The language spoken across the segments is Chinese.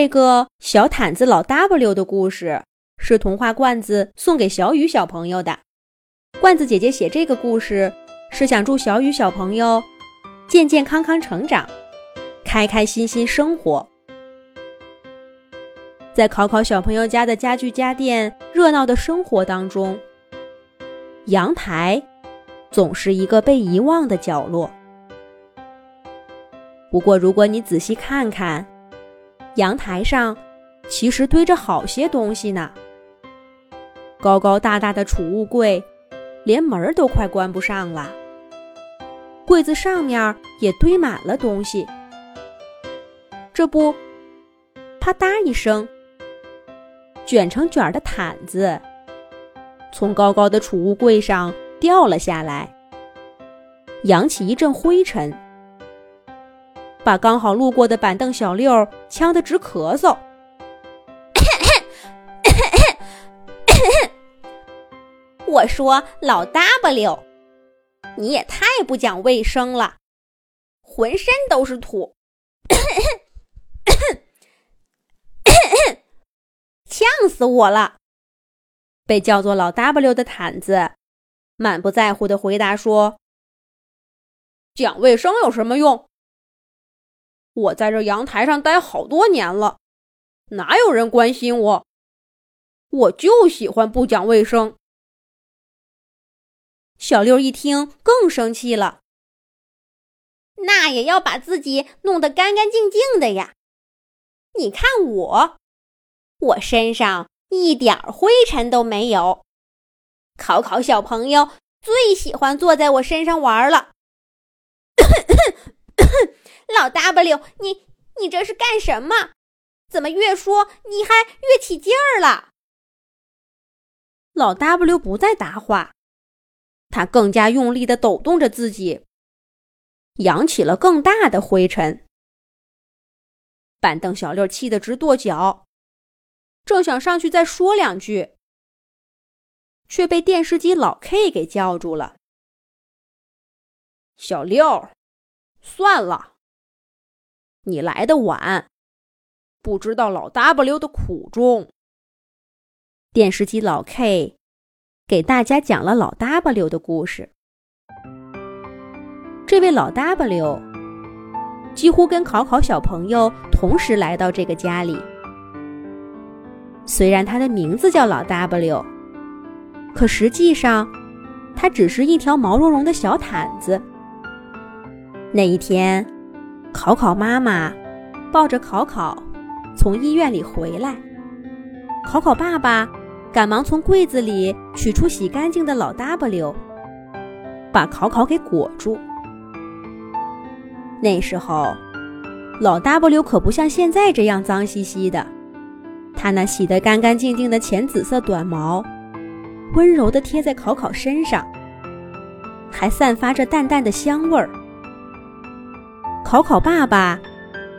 这个小毯子老 W 的故事是童话罐子送给小雨小朋友的。罐子姐姐写这个故事是想祝小雨小朋友健健康康成长，开开心心生活。在考考小朋友家的家具家电热闹的生活当中，阳台总是一个被遗忘的角落。不过，如果你仔细看看，阳台上其实堆着好些东西呢。高高大大的储物柜，连门都快关不上了。柜子上面也堆满了东西。这不，啪嗒一声，卷成卷的毯子从高高的储物柜上掉了下来，扬起一阵灰尘。把刚好路过的板凳小六呛得直咳嗽。我说老 W，你也太不讲卫生了，浑身都是土，呛死我了！被叫做老 W 的毯子满不在乎的回答说：“讲卫生有什么用？”我在这阳台上待好多年了，哪有人关心我？我就喜欢不讲卫生。小六一听更生气了，那也要把自己弄得干干净净的呀！你看我，我身上一点灰尘都没有。考考小朋友最喜欢坐在我身上玩了。老 W，你你这是干什么？怎么越说你还越起劲儿了？老 W 不再答话，他更加用力的抖动着自己，扬起了更大的灰尘。板凳小六气得直跺脚，正想上去再说两句，却被电视机老 K 给叫住了。小六，算了。你来的晚，不知道老 W 的苦衷。电视机老 K 给大家讲了老 W 的故事。这位老 W 几乎跟考考小朋友同时来到这个家里。虽然他的名字叫老 W，可实际上他只是一条毛茸茸的小毯子。那一天。考考妈妈抱着考考从医院里回来，考考爸爸赶忙从柜子里取出洗干净的老 W，把考考给裹住。那时候，老 W 可不像现在这样脏兮兮的，他那洗得干干净净的浅紫色短毛，温柔地贴在考考身上，还散发着淡淡的香味儿。考考爸爸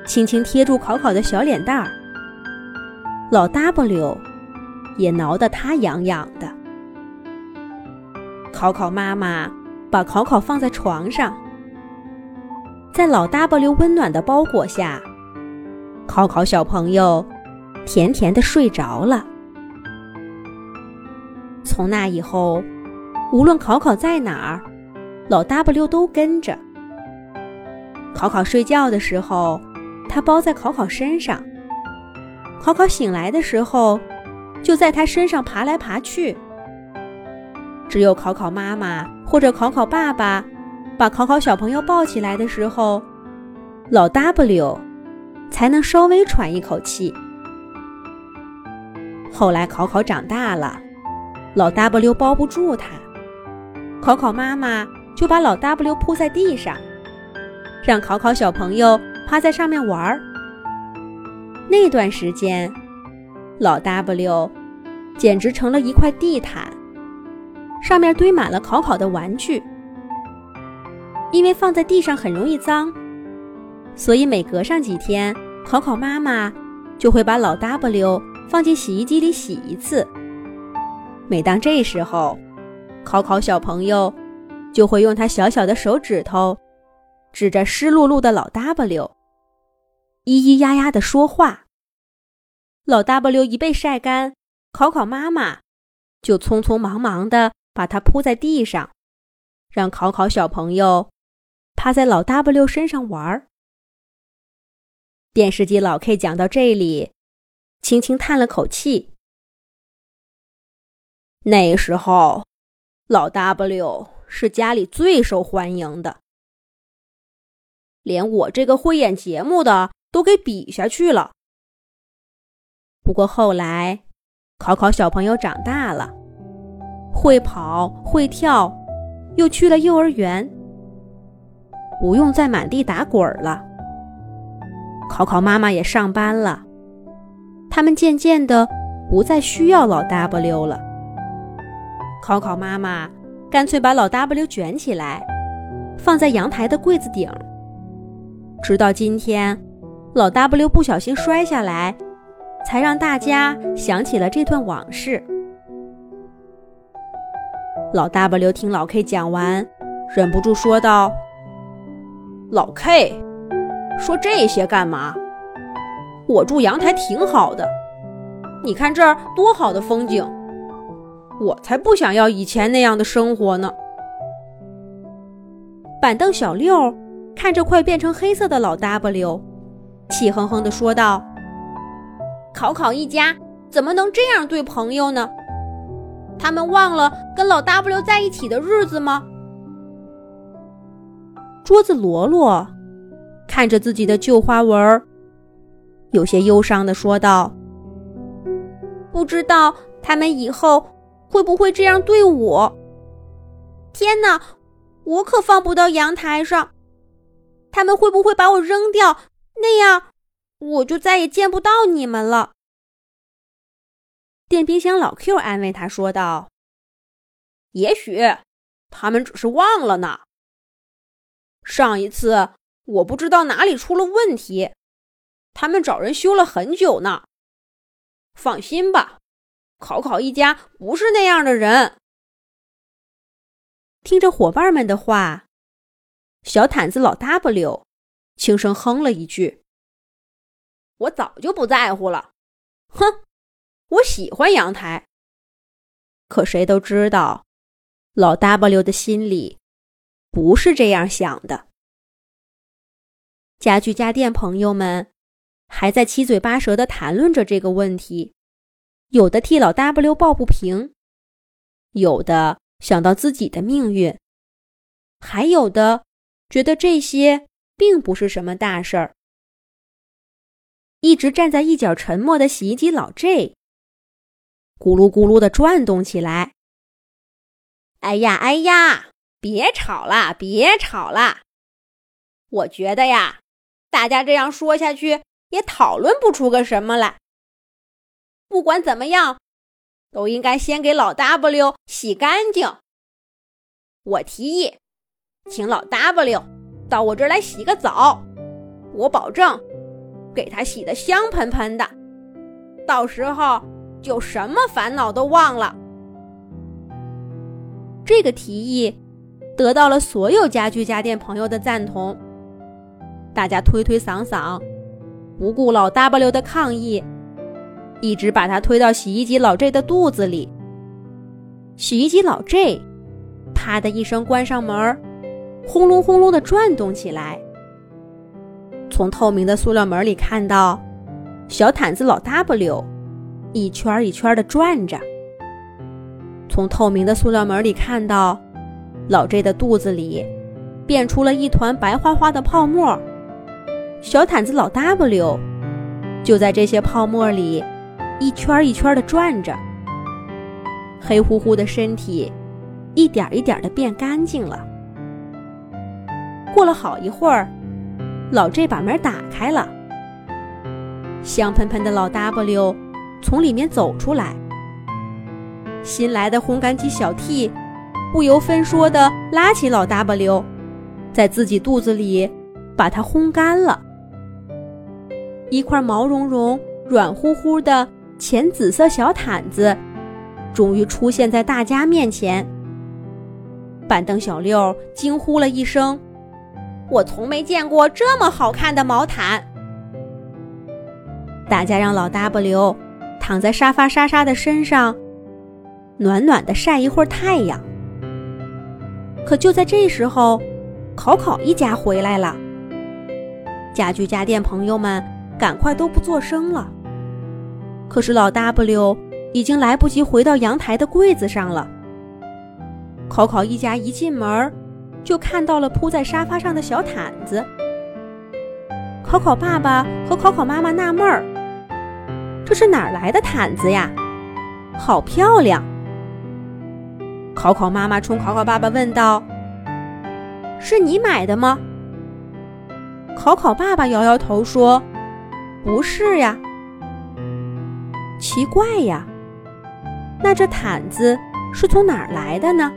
轻轻贴住考考的小脸蛋儿，老 W 也挠得他痒痒的。考考妈妈把考考放在床上，在老 W 温暖的包裹下，考考小朋友甜甜的睡着了。从那以后，无论考考在哪儿，老 W 都跟着。考考睡觉的时候，他包在考考身上；考考醒来的时候，就在他身上爬来爬去。只有考考妈妈或者考考爸爸把考考小朋友抱起来的时候，老 W 才能稍微喘一口气。后来考考长大了，老 W 包不住他，考考妈妈就把老 W 铺在地上。让考考小朋友趴在上面玩儿。那段时间，老 W 简直成了一块地毯，上面堆满了考考的玩具。因为放在地上很容易脏，所以每隔上几天，考考妈妈就会把老 W 放进洗衣机里洗一次。每当这时候，考考小朋友就会用他小小的手指头。指着湿漉漉的老 W，咿咿呀呀的说话。老 W 一被晒干，考考妈妈就匆匆忙忙的把它铺在地上，让考考小朋友趴在老 W 身上玩儿。电视机老 K 讲到这里，轻轻叹了口气。那时候，老 W 是家里最受欢迎的，连我这个会演节目的都给比下去了。不过后来，考考小朋友长大了，会跑会跳，又去了幼儿园，不用再满地打滚了。考考妈妈也上班了，他们渐渐的不再需要老 W 了。考考妈妈干脆把老 W 卷起来，放在阳台的柜子顶。直到今天，老 W 不小心摔下来。才让大家想起了这段往事。老 W 听老 K 讲完，忍不住说道：“老 K，说这些干嘛？我住阳台挺好的，你看这儿多好的风景，我才不想要以前那样的生活呢。”板凳小六看着快变成黑色的老 W，气哼哼地说道。考考一家怎么能这样对朋友呢？他们忘了跟老 W 在一起的日子吗？桌子罗罗看着自己的旧花纹，有些忧伤的说道：“不知道他们以后会不会这样对我？天哪，我可放不到阳台上，他们会不会把我扔掉？那样……”我就再也见不到你们了。电冰箱老 Q 安慰他说道：“也许他们只是忘了呢。上一次我不知道哪里出了问题，他们找人修了很久呢。放心吧，考考一家不是那样的人。”听着伙伴们的话，小毯子老 W 轻声哼了一句。我早就不在乎了，哼！我喜欢阳台。可谁都知道，老 W 的心里不是这样想的。家具家电朋友们还在七嘴八舌的谈论着这个问题，有的替老 W 抱不平，有的想到自己的命运，还有的觉得这些并不是什么大事儿。一直站在一角沉默的洗衣机老 J，咕噜咕噜的转动起来。哎呀哎呀，别吵啦，别吵啦！我觉得呀，大家这样说下去也讨论不出个什么来。不管怎么样，都应该先给老 W 洗干净。我提议，请老 W 到我这儿来洗个澡，我保证。给他洗得香喷喷的，到时候就什么烦恼都忘了。这个提议得到了所有家居家电朋友的赞同，大家推推搡搡，不顾老 W 的抗议，一直把他推到洗衣机老 J 的肚子里。洗衣机老 J 啪的一声关上门儿，轰隆轰隆的转动起来。从透明的塑料门里看到，小毯子老 W 一圈一圈的转着。从透明的塑料门里看到，老 J 的肚子里变出了一团白花花的泡沫。小毯子老 W 就在这些泡沫里一圈一圈的转着，黑乎乎的身体一点一点的变干净了。过了好一会儿。老 J 把门打开了，香喷喷的老 W 从里面走出来。新来的烘干机小 T 不由分说的拉起老 W，在自己肚子里把它烘干了。一块毛茸茸、软乎乎的浅紫色小毯子终于出现在大家面前。板凳小六惊呼了一声。我从没见过这么好看的毛毯。大家让老 W 躺在沙发莎莎的身上，暖暖的晒一会儿太阳。可就在这时候，考考一家回来了。家具家电朋友们赶快都不作声了。可是老 W 已经来不及回到阳台的柜子上了。考考一家一进门，就看到了铺在沙发上的小毯子。考考爸爸和考考妈妈纳闷儿：“这是哪儿来的毯子呀？好漂亮！”考考妈妈冲考考爸爸问道：“是你买的吗？”考考爸爸摇摇头说：“不是呀。”奇怪呀，那这毯子是从哪儿来的呢？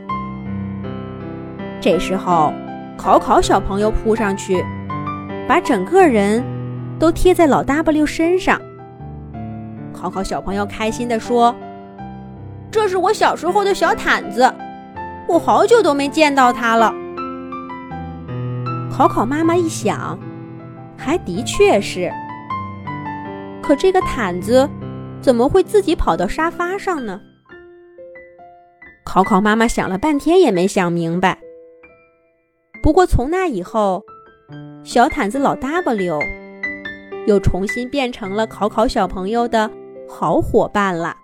这时候，考考小朋友扑上去，把整个人都贴在老 W 身上。考考小朋友开心地说：“这是我小时候的小毯子，我好久都没见到它了。”考考妈妈一想，还的确是。可这个毯子怎么会自己跑到沙发上呢？考考妈妈想了半天也没想明白。不过从那以后，小毯子老 W 又重新变成了考考小朋友的好伙伴了。